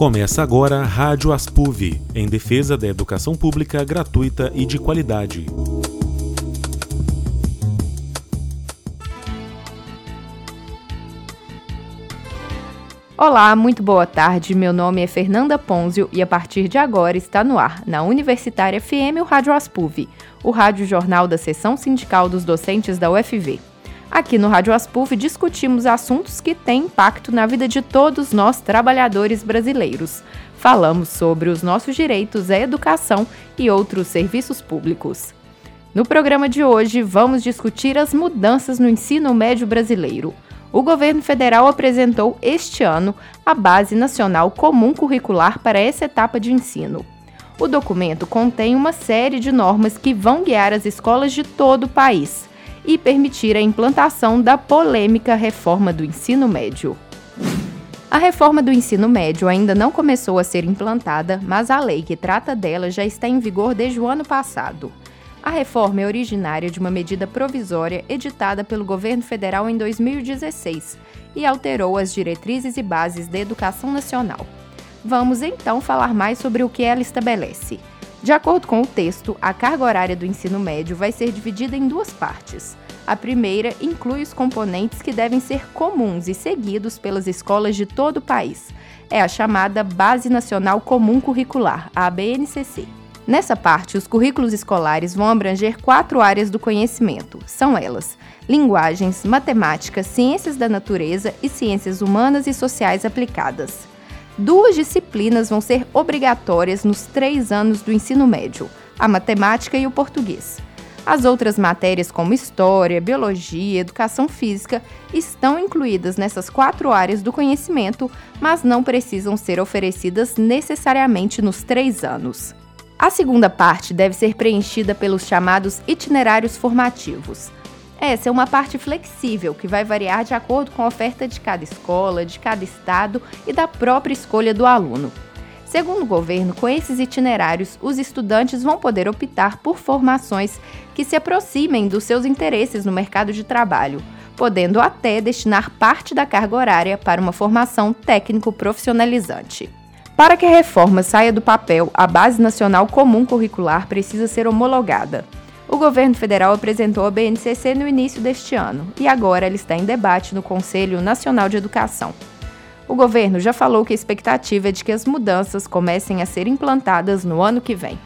Começa agora a Rádio Aspuv, em defesa da educação pública gratuita e de qualidade. Olá, muito boa tarde. Meu nome é Fernanda Ponzio e a partir de agora está no ar, na Universitária FM, o Rádio Aspuv, o rádio jornal da seção sindical dos docentes da UFV. Aqui no Rádio Aspuf discutimos assuntos que têm impacto na vida de todos nós trabalhadores brasileiros. Falamos sobre os nossos direitos à educação e outros serviços públicos. No programa de hoje, vamos discutir as mudanças no ensino médio brasileiro. O governo federal apresentou este ano a Base Nacional Comum Curricular para essa etapa de ensino. O documento contém uma série de normas que vão guiar as escolas de todo o país e permitir a implantação da polêmica reforma do ensino médio. A reforma do ensino médio ainda não começou a ser implantada, mas a lei que trata dela já está em vigor desde o ano passado. A reforma é originária de uma medida provisória editada pelo governo federal em 2016 e alterou as diretrizes e bases da educação nacional. Vamos então falar mais sobre o que ela estabelece. De acordo com o texto, a carga horária do ensino médio vai ser dividida em duas partes. A primeira inclui os componentes que devem ser comuns e seguidos pelas escolas de todo o país. É a chamada Base Nacional Comum Curricular, a BNCC. Nessa parte, os currículos escolares vão abranger quatro áreas do conhecimento. São elas: linguagens, matemática, ciências da natureza e ciências humanas e sociais aplicadas duas disciplinas vão ser obrigatórias nos três anos do ensino médio: a matemática e o português. As outras matérias, como história, biologia, educação física, estão incluídas nessas quatro áreas do conhecimento, mas não precisam ser oferecidas necessariamente nos três anos. A segunda parte deve ser preenchida pelos chamados itinerários formativos. Essa é uma parte flexível que vai variar de acordo com a oferta de cada escola, de cada estado e da própria escolha do aluno. Segundo o governo, com esses itinerários, os estudantes vão poder optar por formações que se aproximem dos seus interesses no mercado de trabalho, podendo até destinar parte da carga horária para uma formação técnico-profissionalizante. Para que a reforma saia do papel, a Base Nacional Comum Curricular precisa ser homologada. O governo federal apresentou a BNCC no início deste ano e agora ela está em debate no Conselho Nacional de Educação. O governo já falou que a expectativa é de que as mudanças comecem a ser implantadas no ano que vem.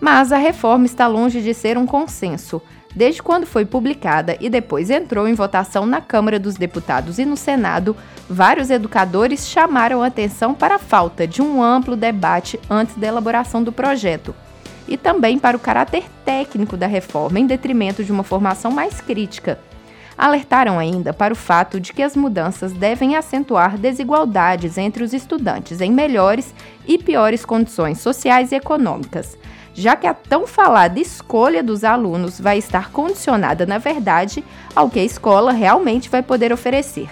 Mas a reforma está longe de ser um consenso. Desde quando foi publicada e depois entrou em votação na Câmara dos Deputados e no Senado, vários educadores chamaram atenção para a falta de um amplo debate antes da elaboração do projeto, e também para o caráter técnico da reforma, em detrimento de uma formação mais crítica. Alertaram ainda para o fato de que as mudanças devem acentuar desigualdades entre os estudantes em melhores e piores condições sociais e econômicas, já que a tão falada escolha dos alunos vai estar condicionada, na verdade, ao que a escola realmente vai poder oferecer.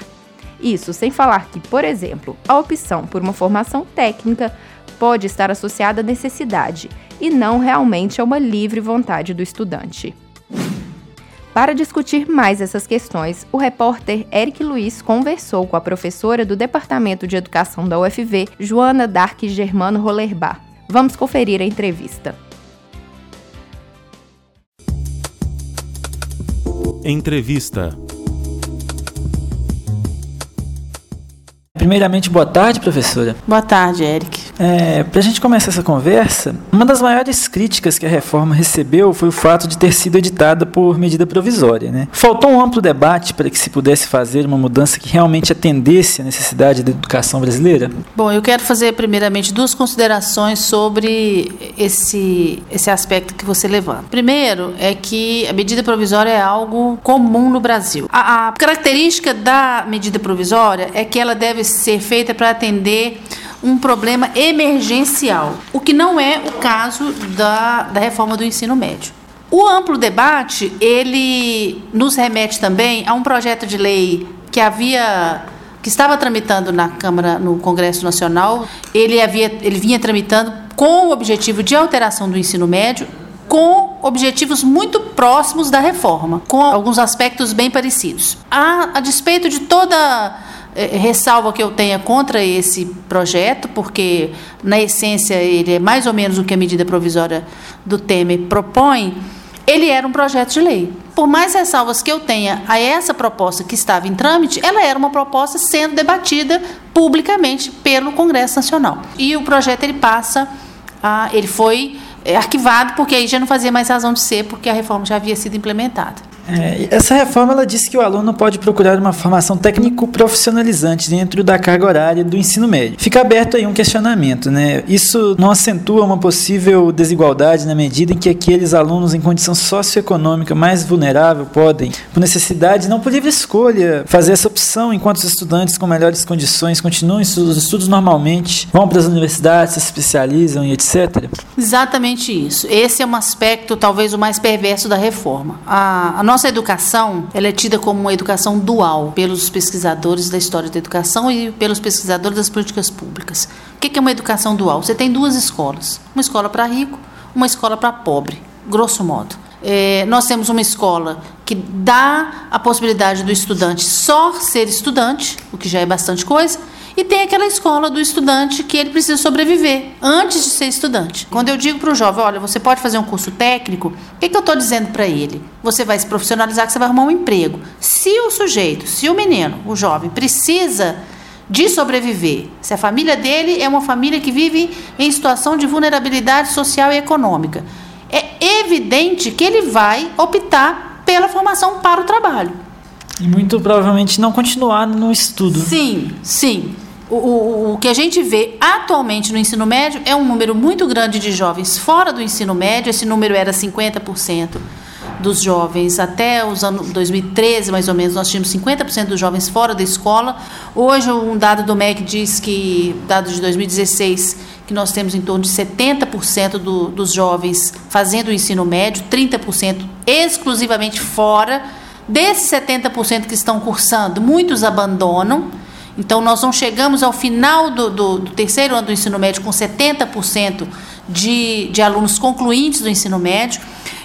Isso sem falar que, por exemplo, a opção por uma formação técnica pode estar associada à necessidade e não realmente a uma livre vontade do estudante. Para discutir mais essas questões, o repórter Eric Luiz conversou com a professora do Departamento de Educação da UFV, Joana Dark Germano Rollerbach. Vamos conferir a entrevista. Entrevista Primeiramente, boa tarde, professora. Boa tarde, Eric. É, Para a gente começar essa conversa, uma das maiores críticas que a reforma recebeu foi o fato de ter sido editada por medida provisória. Né? Faltou um amplo debate para que se pudesse fazer uma mudança que realmente atendesse à necessidade da educação brasileira? Bom, eu quero fazer primeiramente duas considerações sobre esse, esse aspecto que você levanta. Primeiro é que a medida provisória é algo comum no Brasil. A, a característica da medida provisória é que ela deve ser feita para atender um problema emergencial, o que não é o caso da, da reforma do ensino médio. O amplo debate, ele nos remete também a um projeto de lei que havia que estava tramitando na Câmara, no Congresso Nacional, ele havia ele vinha tramitando com o objetivo de alteração do ensino médio, com objetivos muito próximos da reforma, com alguns aspectos bem parecidos. A, a despeito de toda ressalva que eu tenha contra esse projeto, porque na essência ele é mais ou menos o que a medida provisória do Temer propõe, ele era um projeto de lei. Por mais ressalvas que eu tenha a essa proposta que estava em trâmite, ela era uma proposta sendo debatida publicamente pelo Congresso Nacional. E o projeto ele passa, a, ele foi é, arquivado porque aí já não fazia mais razão de ser, porque a reforma já havia sido implementada. É, essa reforma ela diz que o aluno pode procurar uma formação técnico-profissionalizante dentro da carga horária do ensino médio. Fica aberto aí um questionamento, né? Isso não acentua uma possível desigualdade na medida em que aqueles alunos em condição socioeconômica mais vulnerável podem, por necessidade, não por livre escolha, fazer essa opção, enquanto os estudantes com melhores condições continuam os estudos normalmente, vão para as universidades, se especializam e etc. Exatamente isso. Esse é um aspecto talvez o mais perverso da reforma. A, a nossa educação ela é tida como uma educação dual pelos pesquisadores da história da educação e pelos pesquisadores das políticas públicas. O que é uma educação dual? Você tem duas escolas: uma escola para rico, uma escola para pobre, grosso modo. É, nós temos uma escola que dá a possibilidade do estudante só ser estudante, o que já é bastante coisa, e tem aquela escola do estudante que ele precisa sobreviver antes de ser estudante. Quando eu digo para o jovem, olha, você pode fazer um curso técnico, o que, que eu estou dizendo para ele? Você vai se profissionalizar, que você vai arrumar um emprego. Se o sujeito, se o menino, o jovem, precisa de sobreviver, se a família dele é uma família que vive em situação de vulnerabilidade social e econômica, é evidente que ele vai optar pela formação para o trabalho. E muito provavelmente não continuar no estudo. Sim, sim. O, o, que a gente vê atualmente no ensino médio é um número muito grande de jovens fora do ensino médio, esse número era 50% dos jovens até os anos 2013, mais ou menos, nós tínhamos 50% dos jovens fora da escola. Hoje, um dado do MEC diz que, dado de 2016, que nós temos em torno de 70% do, dos jovens fazendo o ensino médio, 30% exclusivamente fora. Desses 70% que estão cursando, muitos abandonam então, nós não chegamos ao final do, do, do terceiro ano do ensino médio com 70% de, de alunos concluintes do ensino médio.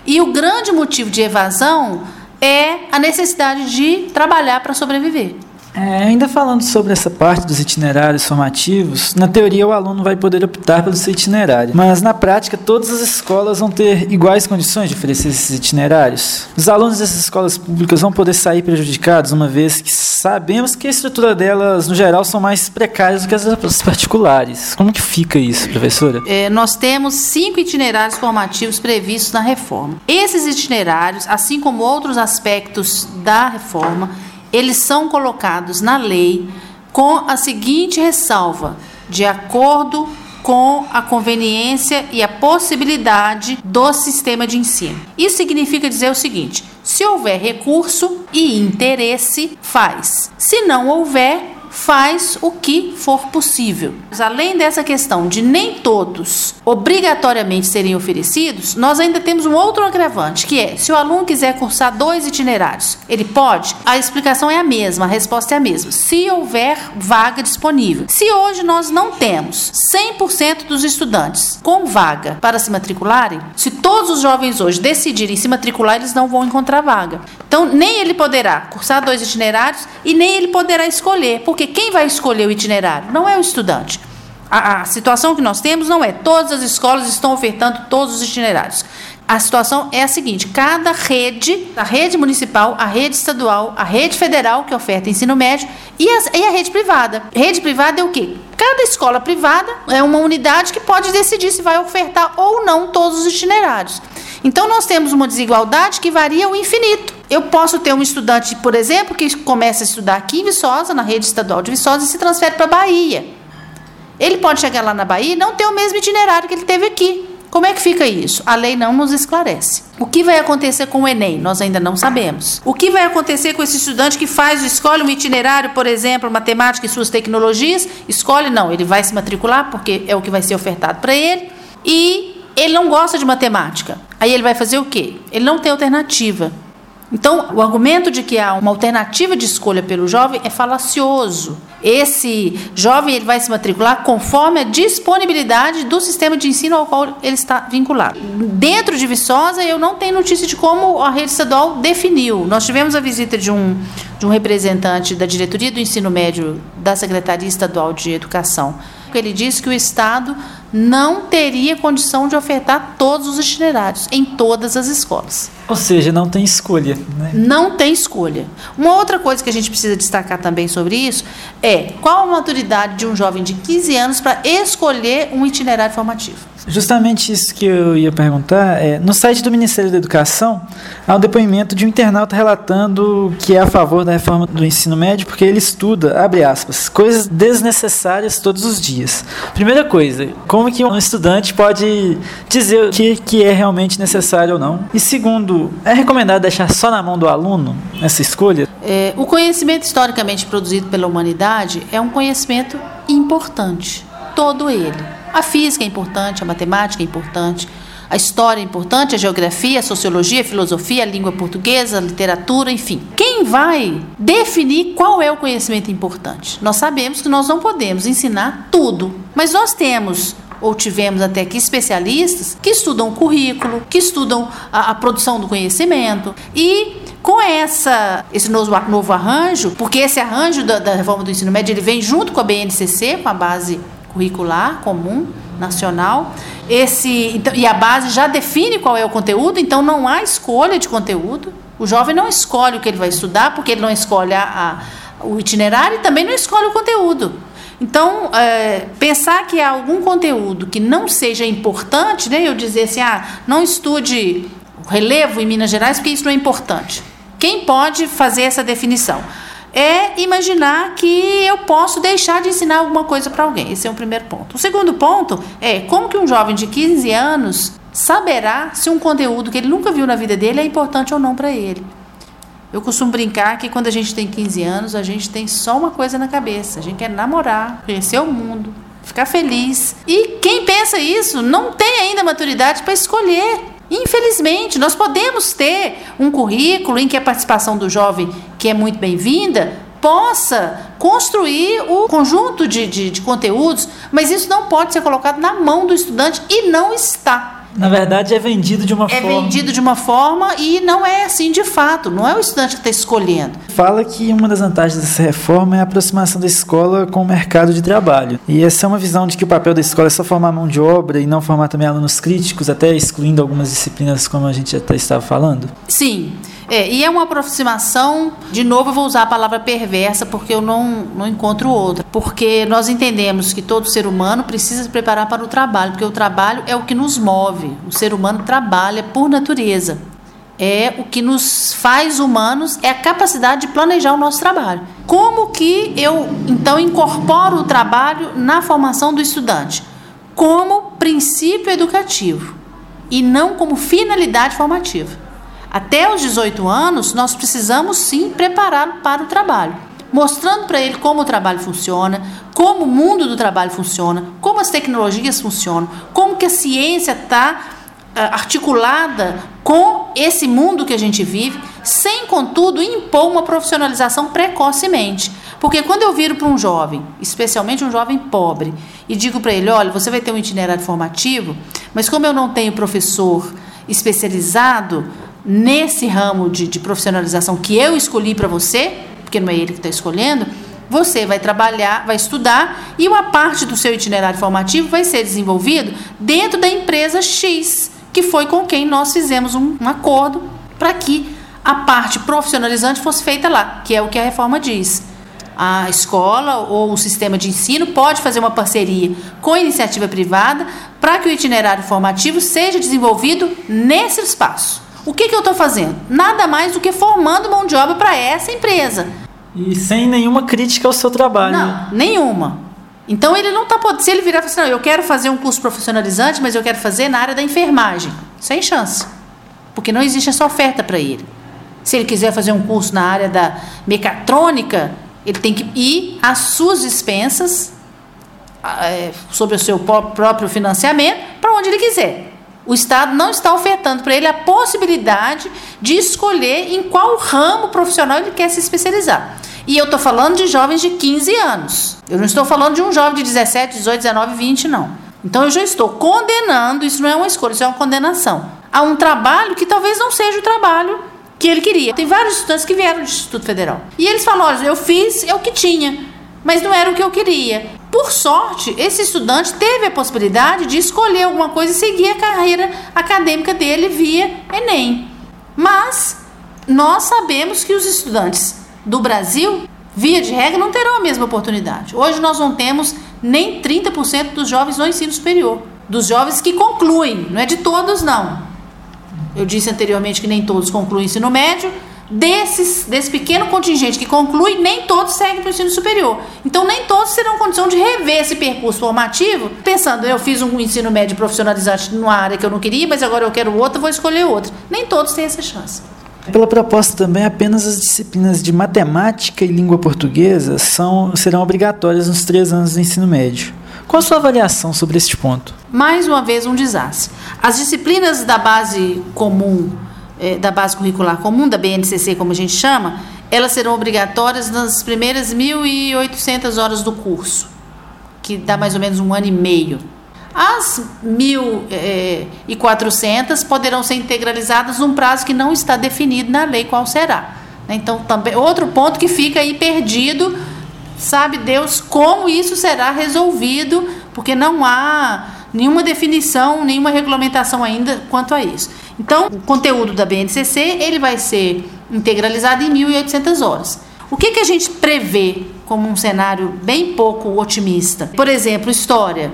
E o grande motivo de evasão é a necessidade de trabalhar para sobreviver. É, ainda falando sobre essa parte dos itinerários formativos, na teoria o aluno vai poder optar pelo seu itinerário, mas na prática todas as escolas vão ter iguais condições de oferecer esses itinerários. Os alunos dessas escolas públicas vão poder sair prejudicados, uma vez que sabemos que a estrutura delas, no geral, são mais precárias do que as particulares. Como que fica isso, professora? É, nós temos cinco itinerários formativos previstos na reforma. Esses itinerários, assim como outros aspectos da reforma, eles são colocados na lei com a seguinte ressalva: de acordo com a conveniência e a possibilidade do sistema de ensino. Isso significa dizer o seguinte: se houver recurso e interesse, faz. Se não houver, faz o que for possível. Além dessa questão de nem todos obrigatoriamente serem oferecidos, nós ainda temos um outro agravante, que é se o aluno quiser cursar dois itinerários, ele pode? A explicação é a mesma, a resposta é a mesma. Se houver vaga disponível. Se hoje nós não temos 100% dos estudantes com vaga para se matricularem, se todos os jovens hoje decidirem se matricular, eles não vão encontrar vaga. Então, nem ele poderá cursar dois itinerários e nem ele poderá escolher, porque quem vai escolher o itinerário? Não é o estudante. A, a, situação que nós temos não é todas as escolas estão ofertando todos os itinerários. A situação é a seguinte: cada rede, a rede municipal, a rede estadual, a rede federal que oferta ensino médio e, e a rede privada. Rede privada é o quê? Cada escola privada é uma unidade que pode decidir se vai ofertar ou não todos os itinerários. Então nós temos uma desigualdade que varia ao infinito. Eu posso ter um estudante, por exemplo, que começa a estudar aqui em Viçosa, na rede estadual de Viçosa, e se transfere para a Bahia. Ele pode chegar lá na Bahia e não ter o mesmo itinerário que ele teve aqui. Como é que fica isso? A lei não nos esclarece. O que vai acontecer com o Enem? Nós ainda não sabemos. O que vai acontecer com esse estudante que faz, escolhe um itinerário, por exemplo, matemática e suas tecnologias? Escolhe, não, ele vai se matricular porque é o que vai ser ofertado para ele. E ele não gosta de matemática. Aí ele vai fazer o quê? Ele não tem alternativa. Então, o argumento de que há uma alternativa de escolha pelo jovem é falacioso. Esse jovem ele vai se matricular conforme a disponibilidade do sistema de ensino ao qual ele está vinculado. Dentro de Viçosa, eu não tenho notícia de como a rede estadual definiu. Nós tivemos a visita de um, de um representante da diretoria do ensino médio da Secretaria Estadual de Educação. Ele disse que o Estado não teria condição de ofertar todos os itinerários em todas as escolas. Ou seja, não tem escolha. Né? Não tem escolha. Uma outra coisa que a gente precisa destacar também sobre isso é qual a maturidade de um jovem de 15 anos para escolher um itinerário formativo. Justamente isso que eu ia perguntar. É, no site do Ministério da Educação, há um depoimento de um internauta relatando que é a favor da reforma do ensino médio porque ele estuda, abre aspas, coisas desnecessárias todos os dias. Primeira coisa, como que um estudante pode dizer o que, que é realmente necessário ou não? E segundo, é recomendado deixar só na mão do aluno essa escolha? É, o conhecimento historicamente produzido pela humanidade é um conhecimento importante, todo ele a física é importante, a matemática é importante, a história é importante, a geografia, a sociologia, a filosofia, a língua portuguesa, a literatura, enfim. Quem vai definir qual é o conhecimento importante? Nós sabemos que nós não podemos ensinar tudo, mas nós temos ou tivemos até aqui especialistas que estudam o currículo, que estudam a, a produção do conhecimento e com essa, esse novo, novo arranjo, porque esse arranjo da, da reforma do ensino médio ele vem junto com a BNCC, com a base curricular comum nacional. Esse então, e a base já define qual é o conteúdo, então não há escolha de conteúdo. O jovem não escolhe o que ele vai estudar, porque ele não escolhe a, a, o itinerário e também não escolhe o conteúdo. Então, é, pensar que há algum conteúdo que não seja importante, né, eu dizer assim, ah, não estude relevo em Minas Gerais, porque isso não é importante. Quem pode fazer essa definição? É imaginar que eu posso deixar de ensinar alguma coisa para alguém. Esse é o primeiro ponto. O segundo ponto é como que um jovem de 15 anos saberá se um conteúdo que ele nunca viu na vida dele é importante ou não para ele. Eu costumo brincar que quando a gente tem 15 anos, a gente tem só uma coisa na cabeça. A gente quer namorar, conhecer o mundo, ficar feliz. E quem pensa isso não tem ainda maturidade para escolher Infelizmente, nós podemos ter um currículo em que a participação do jovem, que é muito bem-vinda, possa construir o conjunto de, de, de, conteúdos, mas isso não pode ser colocado na mão do estudante e não está. Na verdade, é vendido de uma é forma. É vendido de uma forma e não é assim de fato. Não é o estudante que está escolhendo. Fala que uma das vantagens dessa reforma é a aproximação da escola com o mercado de trabalho. E essa é uma visão de que o papel da escola é só formar mão de obra e não formar também alunos críticos, até excluindo algumas disciplinas, como a gente até estava falando? Sim. É, e é uma aproximação, de novo eu vou usar a palavra perversa porque eu não, não encontro outra. Porque nós entendemos que todo ser humano precisa se preparar para o trabalho, porque o trabalho é o que nos move. O ser humano trabalha por natureza. É o que nos faz humanos, é a capacidade de planejar o nosso trabalho. Como que eu então incorporo o trabalho na formação do estudante? Como princípio educativo e não como finalidade formativa. Até os 18 anos, nós precisamos sim prepará-lo para o trabalho, mostrando para ele como o trabalho funciona, como o mundo do trabalho funciona, como as tecnologias funcionam, como que a ciência está uh, articulada com esse mundo que a gente vive, sem contudo impor uma profissionalização precocemente. Porque quando eu viro para um jovem, especialmente um jovem pobre, e digo para ele, olha, você vai ter um itinerário formativo, mas como eu não tenho professor especializado, nesse ramo de, de profissionalização que eu escolhi para você, porque não é ele que está escolhendo, você vai trabalhar, vai estudar e uma parte do seu itinerário formativo vai ser desenvolvido dentro da empresa X, que foi com quem nós fizemos um, um acordo para que a parte profissionalizante fosse feita lá, que é o que a reforma diz. A escola ou o sistema de ensino pode fazer uma parceria com a iniciativa privada para que o itinerário formativo seja desenvolvido nesse espaço. O que, que eu estou fazendo? Nada mais do que formando mão de obra para essa empresa. E sem nenhuma crítica ao seu trabalho. Não, nenhuma. Então ele não está podendo. Se ele virar e falar assim, não, eu quero fazer um curso profissionalizante, mas eu quero fazer na área da enfermagem. Sem chance. Porque não existe essa oferta para ele. Se ele quiser fazer um curso na área da mecatrônica, ele tem que ir às suas dispensas, é, sobre o seu próprio financiamento, para onde ele quiser. O Estado não está ofertando para ele a possibilidade de escolher em qual ramo profissional ele quer se especializar. E eu estou falando de jovens de 15 anos. Eu não estou falando de um jovem de 17, 18, 19, 20, não. Então eu já estou condenando, isso não é uma escolha, isso é uma condenação, a um trabalho que talvez não seja o trabalho que ele queria. Tem vários estudantes que vieram do Instituto Federal. E eles falam: olha, eu fiz é o que tinha, mas não era o que eu queria. Por sorte, esse estudante teve a possibilidade de escolher alguma coisa e seguir a carreira acadêmica dele via Enem. Mas nós sabemos que os estudantes do Brasil, via de regra, não terão a mesma oportunidade. Hoje nós não temos nem 30% dos jovens no ensino superior, dos jovens que concluem, não é de todos não. Eu disse anteriormente que nem todos concluem ensino médio, desses, desse pequeno contingente que conclui, nem todos seguem para o ensino superior. Então, nem todos terão condição de rever esse percurso formativo, pensando, eu fiz um ensino médio profissionalizante numa área que eu não queria, mas agora eu quero outra, vou escolher outra. Nem todos têm essa chance. Pela proposta também, apenas as disciplinas de matemática e língua portuguesa são, serão obrigatórias nos três anos do ensino médio. Qual a sua avaliação sobre este ponto? Mais uma vez, um desastre. As disciplinas da base comum, eh, da base curricular comum, da BNCC, como a gente chama, elas serão obrigatórias nas primeiras 1.800 horas do curso, que dá mais ou menos um ano e meio. As 1.400 poderão ser integralizadas num prazo que não está definido na lei qual será. Então, também outro ponto que fica aí perdido, sabe Deus como isso será resolvido, porque não há nenhuma definição, nenhuma regulamentação ainda quanto a isso. Então, o conteúdo da BNCC ele vai ser integralizado em 1.800 horas. O que, que a gente prevê como um cenário bem pouco otimista? Por exemplo, história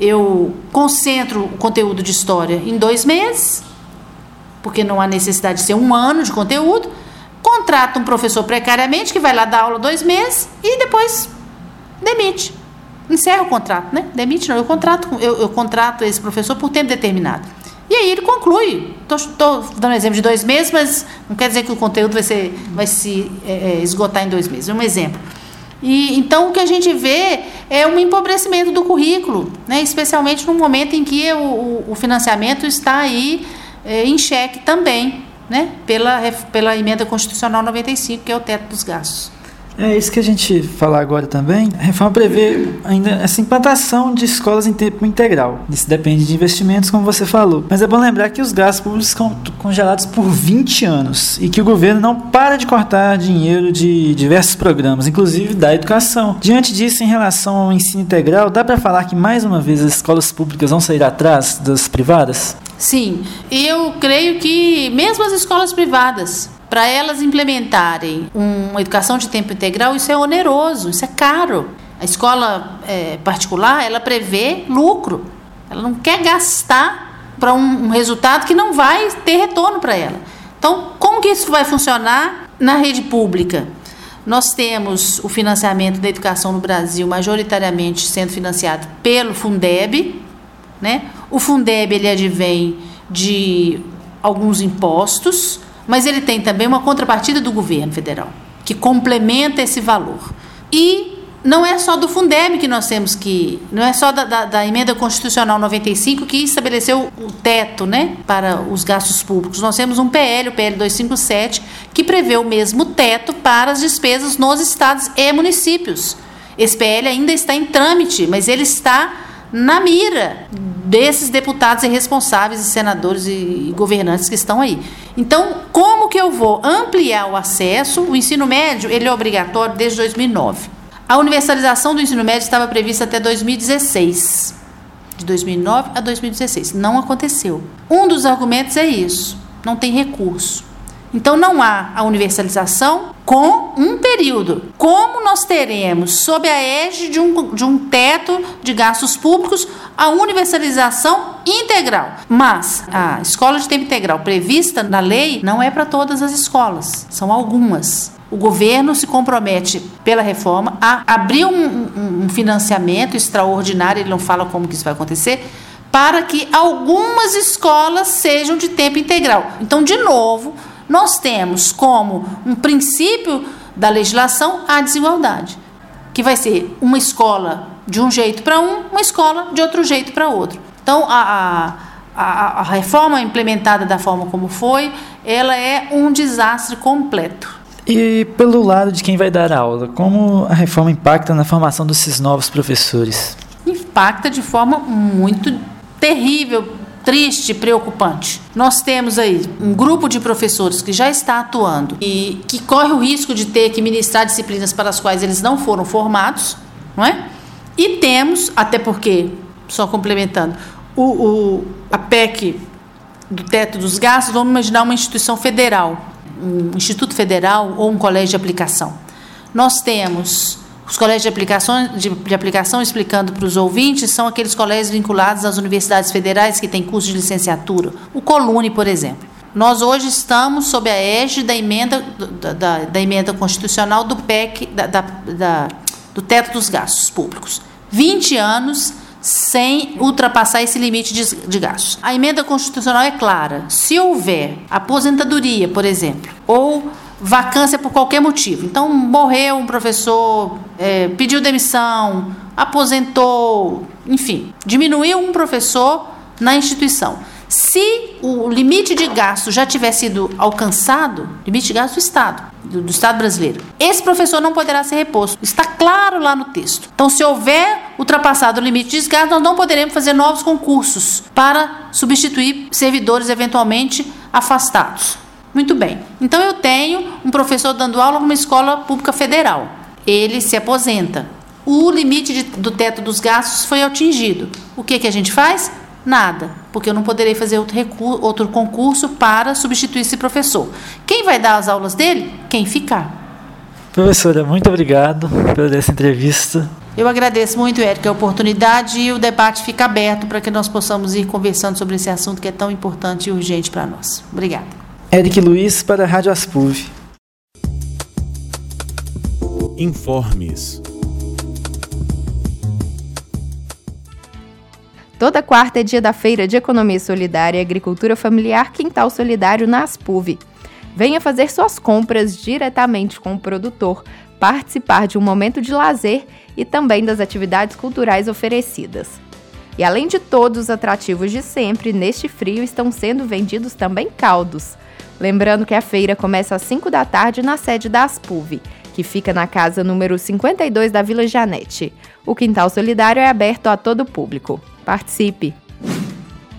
eu concentro o conteúdo de história em dois meses, porque não há necessidade de ser um ano de conteúdo. Contrato um professor precariamente que vai lá dar aula dois meses e depois demite. Encerra o contrato, né? Demite não, eu contrato, eu, eu contrato esse professor por tempo determinado. Aí ele conclui. Estou dando um exemplo de dois meses, mas não quer dizer que o conteúdo vai, ser, vai se é, esgotar em dois meses. É um exemplo. E então o que a gente vê é um empobrecimento do currículo, né? especialmente no momento em que o, o financiamento está aí é, em xeque também, né? pela, pela emenda constitucional 95, que é o teto dos gastos. É isso que a gente falar agora também. A reforma prevê ainda essa implantação de escolas em tempo integral. Isso depende de investimentos, como você falou. Mas é bom lembrar que os gastos públicos estão congelados por 20 anos e que o governo não para de cortar dinheiro de diversos programas, inclusive da educação. Diante disso, em relação ao ensino integral, dá para falar que mais uma vez as escolas públicas vão sair atrás das privadas? Sim, eu creio que mesmo as escolas privadas para elas implementarem uma educação de tempo integral, isso é oneroso, isso é caro. A escola é, particular, ela prevê lucro. Ela não quer gastar para um, um resultado que não vai ter retorno para ela. Então, como que isso vai funcionar na rede pública? Nós temos o financiamento da educação no Brasil majoritariamente sendo financiado pelo Fundeb, né? O Fundeb ele advém de alguns impostos, mas ele tem também uma contrapartida do governo federal, que complementa esse valor. E não é só do Fundeb que nós temos que. Não é só da, da, da, emenda constitucional 95 que estabeleceu o teto né, para os gastos públicos. Nós temos um PL, o PL 257, que prevê o mesmo teto para as despesas nos estados e municípios. Esse PL ainda está em trâmite, mas ele está na mira desses deputados e responsáveis, e senadores e governantes que estão aí. Então, como que eu vou ampliar o acesso? O ensino médio ele é obrigatório desde 2009. A universalização do ensino médio estava prevista até 2016. De 2009 a 2016. Não aconteceu. Um dos argumentos é isso: não tem recurso. Então não há a universalização com um período. Como nós teremos, sob a égide de um, de um teto de gastos públicos, a universalização integral? Mas a escola de tempo integral prevista na lei não é para todas as escolas, são algumas. O governo se compromete pela reforma a abrir um, um, um financiamento extraordinário, ele não fala como que isso vai acontecer, para que algumas escolas sejam de tempo integral. Então, de novo, nós temos como um princípio da legislação a desigualdade, que vai ser uma escola de um jeito para um, uma escola de outro jeito para outro. Então, a, a, a reforma implementada da forma como foi, ela é um desastre completo. E pelo lado de quem vai dar aula, como a reforma impacta na formação desses novos professores? Impacta de forma muito terrível, triste, preocupante. Nós temos aí um grupo de professores que já está atuando e que corre o risco de ter que ministrar disciplinas para as quais eles não foram formados, não é? E temos, até porque, só complementando, o, o a PEC do teto dos gastos, vamos imaginar uma instituição federal, um instituto federal ou um colégio de aplicação. Nós temos os colégios de aplicação, de, de aplicação explicando para os ouvintes, são aqueles colégios vinculados às universidades federais que têm curso de licenciatura. O Colune, por exemplo. Nós hoje estamos sob a égide da emenda, da, da, da emenda constitucional do PEC, da, da, do teto dos gastos públicos. 20 anos sem ultrapassar esse limite de, de gastos. A emenda constitucional é clara. Se houver aposentadoria, por exemplo, ou vacância por qualquer motivo. Então, morreu um professor, é, pediu demissão, aposentou, enfim, diminuiu um professor na instituição. Se o limite de gasto já tiver sido alcançado, limite de gasto do Estado, do, do, Estado brasileiro, esse professor não poderá ser reposto. Está claro lá no texto. Então, se houver ultrapassado o limite de gasto, nós não poderemos fazer novos concursos para substituir servidores eventualmente afastados. Muito bem. Então, eu tenho um professor dando aula numa escola pública federal. Ele se aposenta. O limite de, do teto dos gastos foi atingido. O que, que a gente faz? Nada, porque eu não poderei fazer outro, recurso, outro concurso para substituir esse professor. Quem vai dar as aulas dele? Quem ficar. Professora, muito obrigado por essa entrevista. Eu agradeço muito, Érica, a oportunidade e o debate fica aberto para que nós possamos ir conversando sobre esse assunto que é tão importante e urgente para nós. Obrigada. Eric Luiz para a Rádio Aspuv. Informes. Toda quarta é dia da Feira de Economia Solidária e Agricultura Familiar Quintal Solidário na Aspuv. Venha fazer suas compras diretamente com o produtor, participar de um momento de lazer e também das atividades culturais oferecidas. E além de todos os atrativos de sempre, neste frio estão sendo vendidos também caldos. Lembrando que a feira começa às 5 da tarde na sede da Aspuv, que fica na casa número 52 da Vila Janete. O Quintal Solidário é aberto a todo o público. Participe!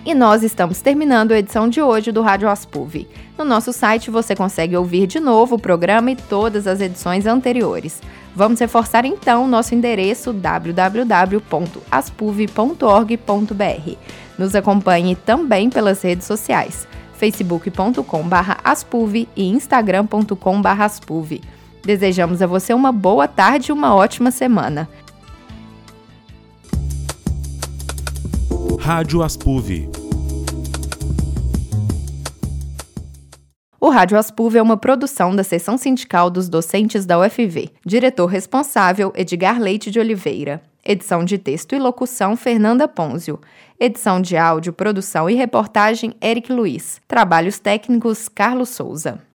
E nós estamos terminando a edição de hoje do Rádio Aspuv. No nosso site você consegue ouvir de novo o programa e todas as edições anteriores. Vamos reforçar então nosso endereço www.aspuv.org.br. Nos acompanhe também pelas redes sociais facebook.com/aspuv e instagram.com/aspuv. Desejamos a você uma boa tarde e uma ótima semana. Rádio Aspuv. O Rádio Aspuv é uma produção da Seção Sindical dos Docentes da UFV. Diretor responsável, Edgar Leite de Oliveira. Edição de texto e locução, Fernanda Ponzio. Edição de áudio, produção e reportagem, Eric Luiz. Trabalhos técnicos, Carlos Souza.